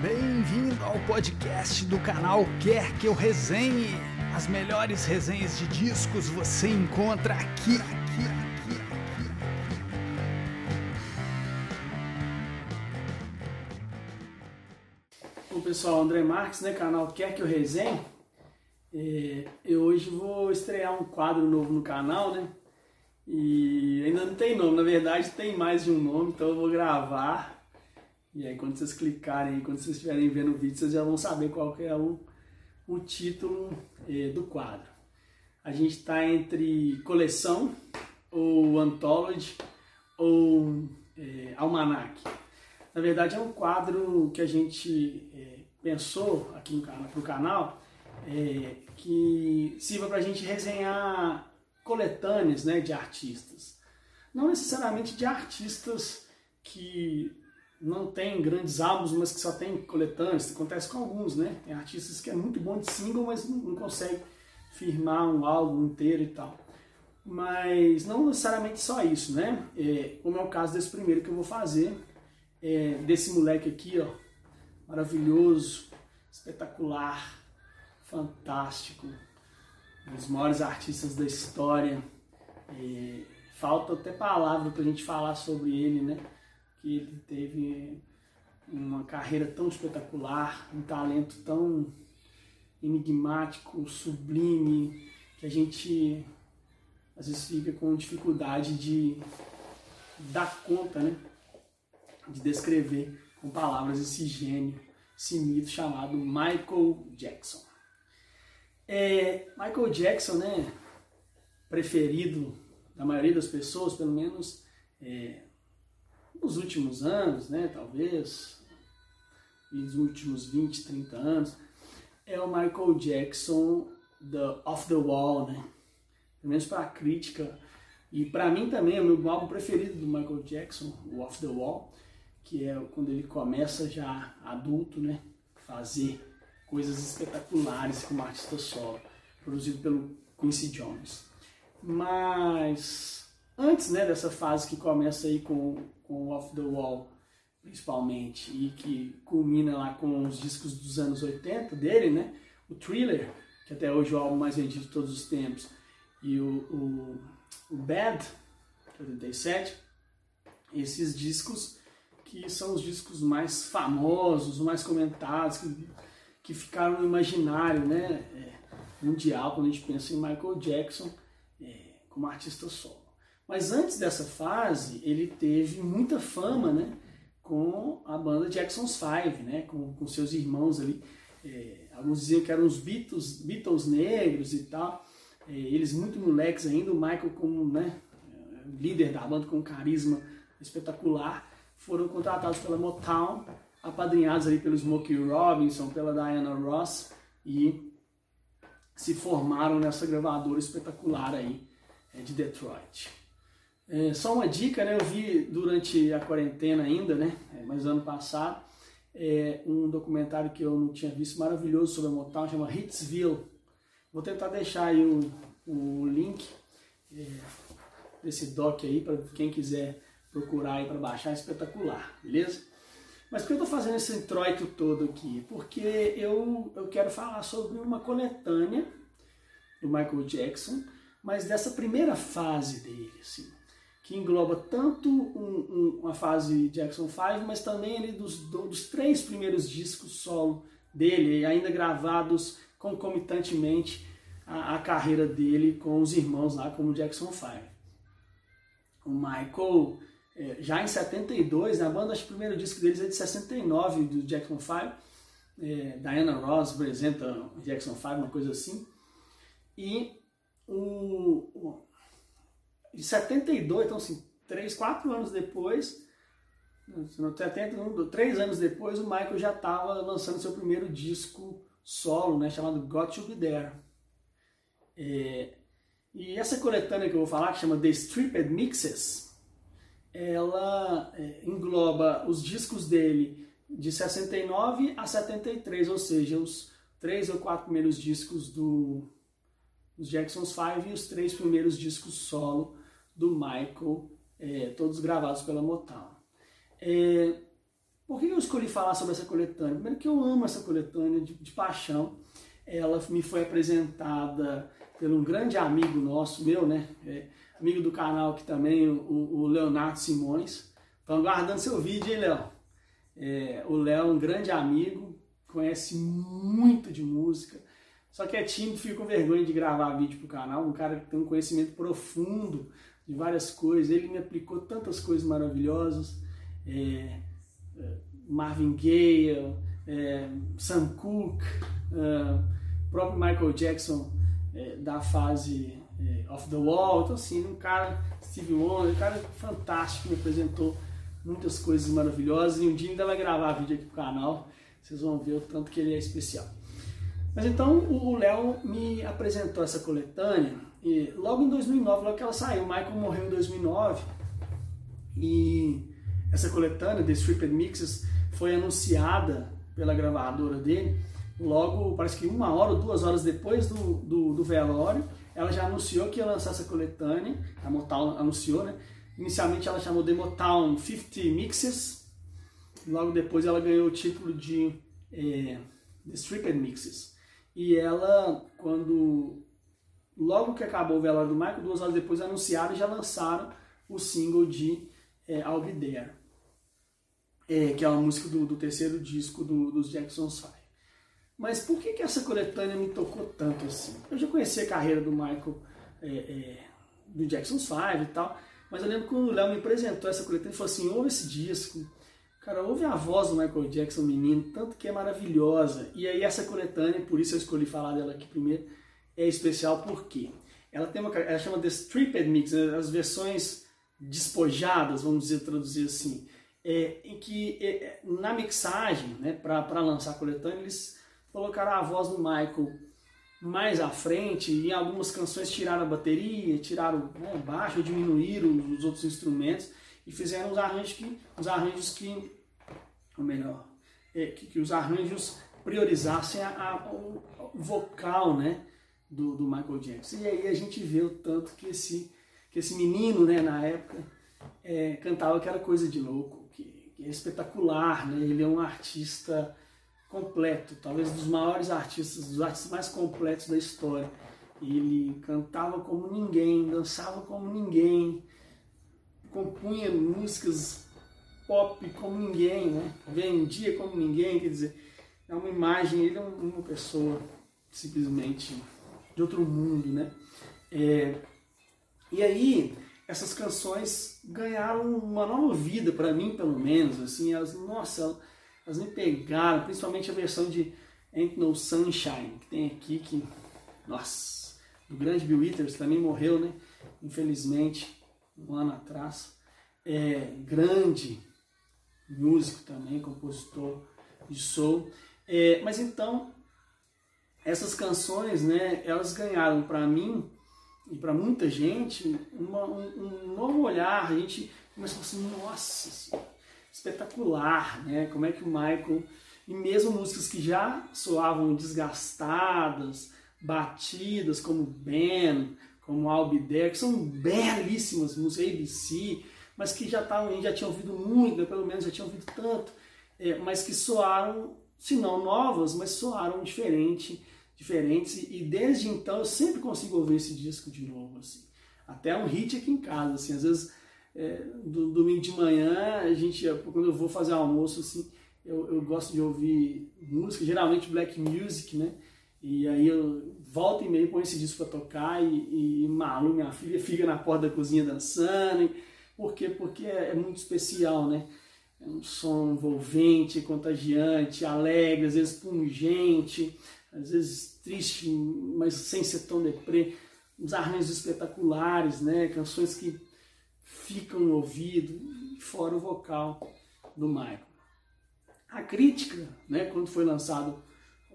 Bem-vindo ao podcast do canal Quer Que Eu Resenhe. As melhores resenhas de discos você encontra aqui, aqui, aqui, aqui. Bom pessoal, André Marques, né, canal Quer Que Eu Resenhe. É, eu hoje vou estrear um quadro novo no canal, né? E ainda não tem nome, na verdade tem mais de um nome, então eu vou gravar e aí quando vocês clicarem quando vocês estiverem vendo o vídeo, vocês já vão saber qual que é o, o título eh, do quadro. A gente está entre coleção, ou anthology, ou eh, almanac. Na verdade é um quadro que a gente eh, pensou aqui para o canal, eh, que sirva para a gente resenhar coletâneas né, de artistas. Não necessariamente de artistas que não tem grandes álbuns, mas que só tem coletâneas. Acontece com alguns, né? Tem artistas que é muito bom de single, mas não, consegue firmar um álbum inteiro e tal. Mas não necessariamente só isso, né? É, como é o caso desse primeiro que eu vou fazer, é, desse moleque aqui, ó, maravilhoso, espetacular, fantástico, um dos maiores artistas da história. É, falta até palavra para a gente falar sobre ele, né? Que ele teve uma carreira tão espetacular, um talento tão enigmático, sublime, que a gente às vezes fica com dificuldade de dar conta, né? De descrever com palavras esse gênio, esse mito chamado Michael Jackson. É, Michael Jackson, né? Preferido da maioria das pessoas, pelo menos é, nos últimos anos, né, talvez, nos últimos 20, 30 anos, é o Michael Jackson the Off the Wall, né? Pelo menos para a crítica. E para mim também é o meu álbum preferido do Michael Jackson, o Off the Wall, que é quando ele começa já adulto, né? Fazer coisas espetaculares como artista solo, produzido pelo Quincy Jones. Mas antes né, dessa fase que começa aí com, com Off the Wall, principalmente, e que culmina lá com os discos dos anos 80 dele, né? O Thriller, que até hoje é o álbum mais vendido de todos os tempos, e o, o, o Bad, 87, esses discos que são os discos mais famosos, mais comentados, que, que ficaram no imaginário né, é, mundial quando a gente pensa em Michael Jackson é, como artista solo. Mas antes dessa fase, ele teve muita fama, né? Com a banda Jackson's Five, né? Com, com seus irmãos ali. É, alguns diziam que eram os Beatles, Beatles negros e tal. É, eles muito moleques ainda, o Michael como né, líder da banda com carisma espetacular, foram contratados pela Motown, apadrinhados ali pelo Smokey Robinson, pela Diana Ross e se formaram nessa gravadora espetacular aí é, de Detroit. É, só uma dica, né? Eu vi durante a quarentena ainda, né? É, mas ano passado, é, um documentário que eu não tinha visto maravilhoso sobre a Motown, chama Hitsville. Vou tentar deixar aí o, o link é, desse doc aí para quem quiser procurar aí para baixar, é espetacular, beleza? Mas por que eu estou fazendo esse introito todo aqui? Porque eu, eu quero falar sobre uma coletânea do Michael Jackson, mas dessa primeira fase dele, assim que engloba tanto um, um, uma fase Jackson 5, mas também ali dos, dos três primeiros discos solo dele, ainda gravados concomitantemente a, a, carreira dele com os irmãos lá, como Jackson 5. O Michael, é, já em 72, na banda, acho que o primeiro disco deles é de 69, do Jackson 5. É, Diana Ross apresenta Jackson 5, uma coisa assim. E o de 72, então assim, 3, 4 anos depois, não 70, 3 anos depois, o Michael já estava lançando seu primeiro disco solo, né, chamado Got to Be There. É, e essa coletânea que eu vou falar, que chama The Stripped Mixes, ela é, engloba os discos dele de 69 a 73, ou seja, os três ou quatro primeiros discos do, dos Jackson's Five e os três primeiros discos solo do Michael, é, todos gravados pela Motown. É, Por que eu escolhi falar sobre essa coletânea? Primeiro que eu amo essa coletânea de, de paixão. Ela me foi apresentada por um grande amigo nosso, meu, né? É, amigo do canal aqui também, o, o Leonardo Simões. Estão aguardando seu vídeo, hein, Léo? É, o Léo é um grande amigo, conhece muito de música, só que é tímido, fica com vergonha de gravar vídeo pro canal. Um cara que tem um conhecimento profundo de várias coisas. Ele me aplicou tantas coisas maravilhosas. É, é Marvin Gaye, é, Sam Cooke, é, próprio Michael Jackson é, da fase é, Off the Wall. Então, assim, um cara, Steve Wonder, um cara fantástico, me apresentou muitas coisas maravilhosas. E um dia ainda vai gravar vídeo aqui pro canal. Vocês vão ver o tanto que ele é especial. Mas então o Léo me apresentou essa coletânea e logo em 2009, logo que ela saiu, Michael morreu em 2009 e essa coletânea, The Stripped Mixes, foi anunciada pela gravadora dele logo, parece que uma hora ou duas horas depois do, do, do velório, ela já anunciou que ia lançar essa coletânea, a Motown anunciou, né? Inicialmente ela chamou de Motown 50 Mixes, logo depois ela ganhou o título de é, The Stripped Mixes. E ela, quando logo que acabou o velório do Michael, duas horas depois anunciaram e já lançaram o single de é, I'll Be There, é, que é uma música do, do terceiro disco do, dos Jackson's Five. Mas por que, que essa coletânea me tocou tanto assim? Eu já conheci a carreira do Michael, é, é, do Jackson's Five e tal, mas eu lembro que o Léo me apresentou essa coletânea e falou assim, ouve esse disco, cara, ouve a voz do Michael Jackson menino, tanto que é maravilhosa. E aí essa coletânea, por isso eu escolhi falar dela aqui primeiro, é especial porque ela tem uma ela chama de stripped mix, né, as versões despojadas, vamos dizer traduzir assim, é, em que é, é na mixagem, né, para lançar a coletânea, eles colocaram a voz do Michael mais à frente, e em algumas canções tiraram a bateria, tiraram né, o baixo, diminuíram os outros instrumentos e fizeram os arranjos que, os arranjos que ou melhor, é, que, que, os arranjos priorizassem a, a, o vocal, né? Do, do Michael Jackson. E aí a gente vê o tanto que esse, que esse menino, né, na época, é, cantava que era coisa de louco, que, que é espetacular, né? Ele é um artista completo, talvez dos maiores artistas, dos artistas mais completos da história. Ele cantava como ninguém, dançava como ninguém, compunha músicas pop como ninguém, né? vendia como ninguém, quer dizer, é uma imagem, ele é uma pessoa simplesmente de outro mundo, né? É, e aí essas canções ganharam uma nova vida para mim, pelo menos, assim, elas, nossa, elas me pegaram, principalmente a versão de Ain't No Sunshine, que tem aqui que, nossa, do grande Bill Withers, também morreu, né? Infelizmente, um ano atrás. É, grande músico também, compositor de soul. É, mas então, essas canções, né, elas ganharam para mim e para muita gente uma, um, um, novo olhar. A gente começou assim, nossa, espetacular, né? Como é que o Michael e mesmo músicas que já soavam desgastadas, batidas, como Ben, como Albider, que são belíssimas músicas, ABC, mas que já estavam, já tinham ouvido muito, né? pelo menos já tinham ouvido tanto, é, mas que soaram, se não novas, mas soaram diferente diferentes. E desde então eu sempre consigo ouvir esse disco de novo assim. Até um hit aqui em casa assim. Às vezes é, do domingo de manhã a gente quando eu vou fazer almoço assim eu, eu gosto de ouvir música geralmente black music né? E aí eu volto e meio põe esse disco para tocar e, e Malu minha filha fica na porta da cozinha dançando por quê? Porque é, é muito especial né é um som envolvente, contagiante, alegre, às vezes pungente, às vezes triste, mas sem ser tão deprê, uns arranjos espetaculares, né? canções que ficam no ouvido, fora o vocal do Michael. A crítica, né, quando foi lançado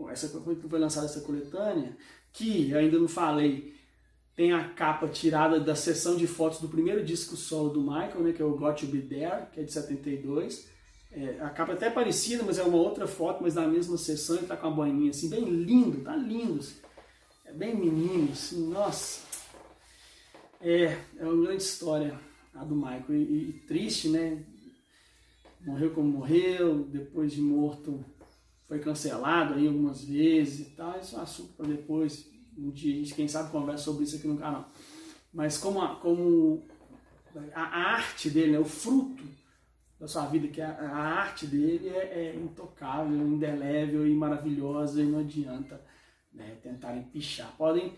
essa quando foi lançada essa coletânea, que ainda não falei, tem a capa tirada da sessão de fotos do primeiro disco solo do Michael, né, que é o Got to Be There, que é de 72. É, a capa é até parecida, mas é uma outra foto, mas da mesma sessão, ele tá com uma boininha assim, bem lindo, tá lindo. Assim. É bem menino, assim, nossa. É, é uma grande história a do Michael. E, e triste, né? morreu como morreu, depois de morto foi cancelado aí algumas vezes e tal. Isso é um assunto para depois. Um a gente, quem sabe, conversa sobre isso aqui no canal. Mas como a, como a, arte dele, né, o fruto da sua vida, que a, a arte dele é, é, intocável, indelével e maravilhosa e não adianta né, tentarem pichar. Podem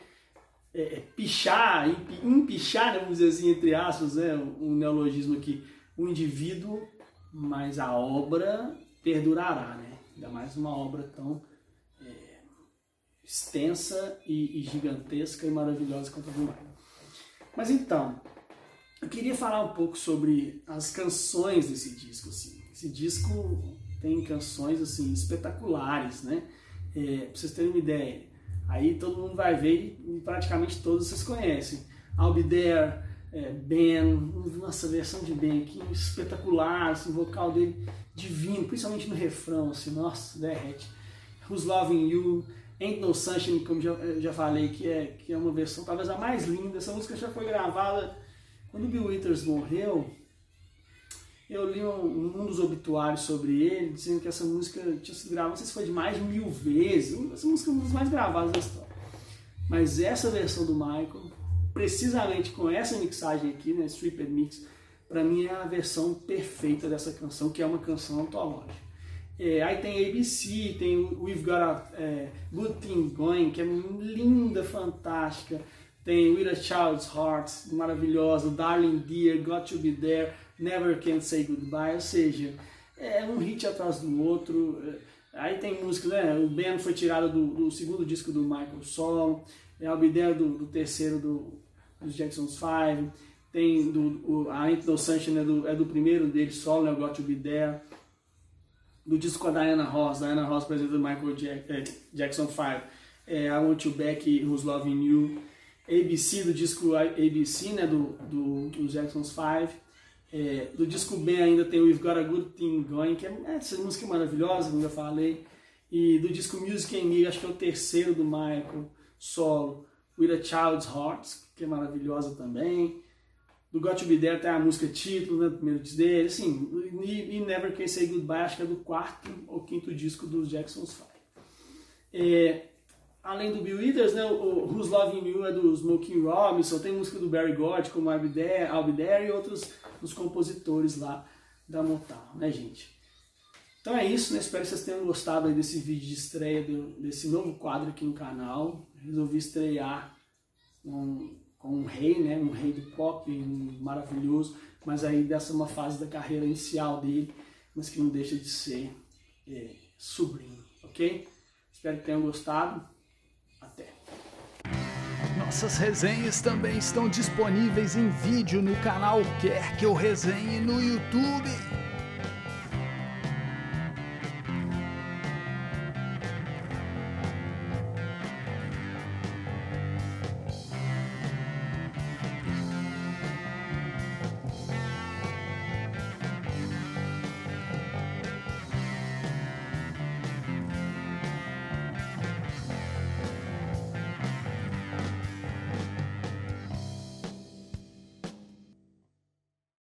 é, é pichar, empichar, né, vamos dizer assim, entre aspas, né, um neologismo aqui, o indivíduo, mas a obra perdurará, né? Ainda mais uma obra tão é, extensa e, e, gigantesca e maravilhosa quanto a do. Mas então, eu queria falar um pouco sobre as canções desse disco. Assim. Esse disco tem canções assim espetaculares, né? É, pra vocês terem uma ideia. Aí todo mundo vai ver e praticamente todos vocês conhecem. I'll Be There, é, Ben, nossa, versão de Ben aqui espetacular, assim, o vocal dele divino, principalmente no refrão, assim, nossa, derrete. Who's Loving You, Ain't No Sunshine, como já, já falei, que é, que é uma versão talvez a mais linda. Essa música já foi gravada quando Bill Withers morreu. Eu li um, um dos obituários sobre ele, dizendo que essa música tinha sido gravada, não sei se foi de mais de mil vezes. Essa música é uma das mais gravadas da história. Mas essa versão do Michael, precisamente com essa mixagem aqui, né, Stripped Mix, para mim é a versão perfeita dessa canção, que é uma canção antológica. É, aí tem ABC, tem We've Got a é, Good Thing Going, que é linda, fantástica. Tem With a Child's Heart, maravilhosa. Darling Dear, Got to Be There, Never Can Say Goodbye. Ou seja, é um hit atrás do outro. Aí tem música, né? O Ben foi tirado do, do segundo disco do Michael Solo. É a Be do, do terceiro do, dos Jackson's Five. Tem do, o, a Ain't No Sunshine é do, é do primeiro dele solo, né? Got to Be There do disco com a Diana Ross, Diana Ross apresenta Michael Jack, é, Jackson 5, é, I Want You Back Who's Loving You, ABC do disco ABC, né, do, do, do Jackson's 5, é, do disco B ainda tem We've Got a Good Thing Going, que é, é essa música é maravilhosa, como eu falei, e do disco Music and Me, acho que é o terceiro do Michael, solo, With a Child's Heart, que é maravilhosa também, do Got To Be There tem a música título, né, primeiro disco dele, assim, e, Never Can Say Goodbye, acho que é do quarto ou quinto disco dos Jackson's Five. É, além do Bill Withers, né, o, Who's Loving You é do Smokey Robinson, tem música do Barry God, como I'll Be There, I'll Be There e outros dos compositores lá da Motown, né, gente? Então é isso, né? Espero que vocês tenham gostado desse vídeo de estreia, desse novo quadro aqui no canal. Resolvi estrear um, um rei, né, um rei do pop um maravilhoso, mas aí dessa uma fase da carreira inicial dele, mas que não deixa de ser é, sublime, ok? Espero que tenham gostado. Até! Nossas resenhas também estão disponíveis em vídeo no canal Quer Que Eu Resenhe no YouTube.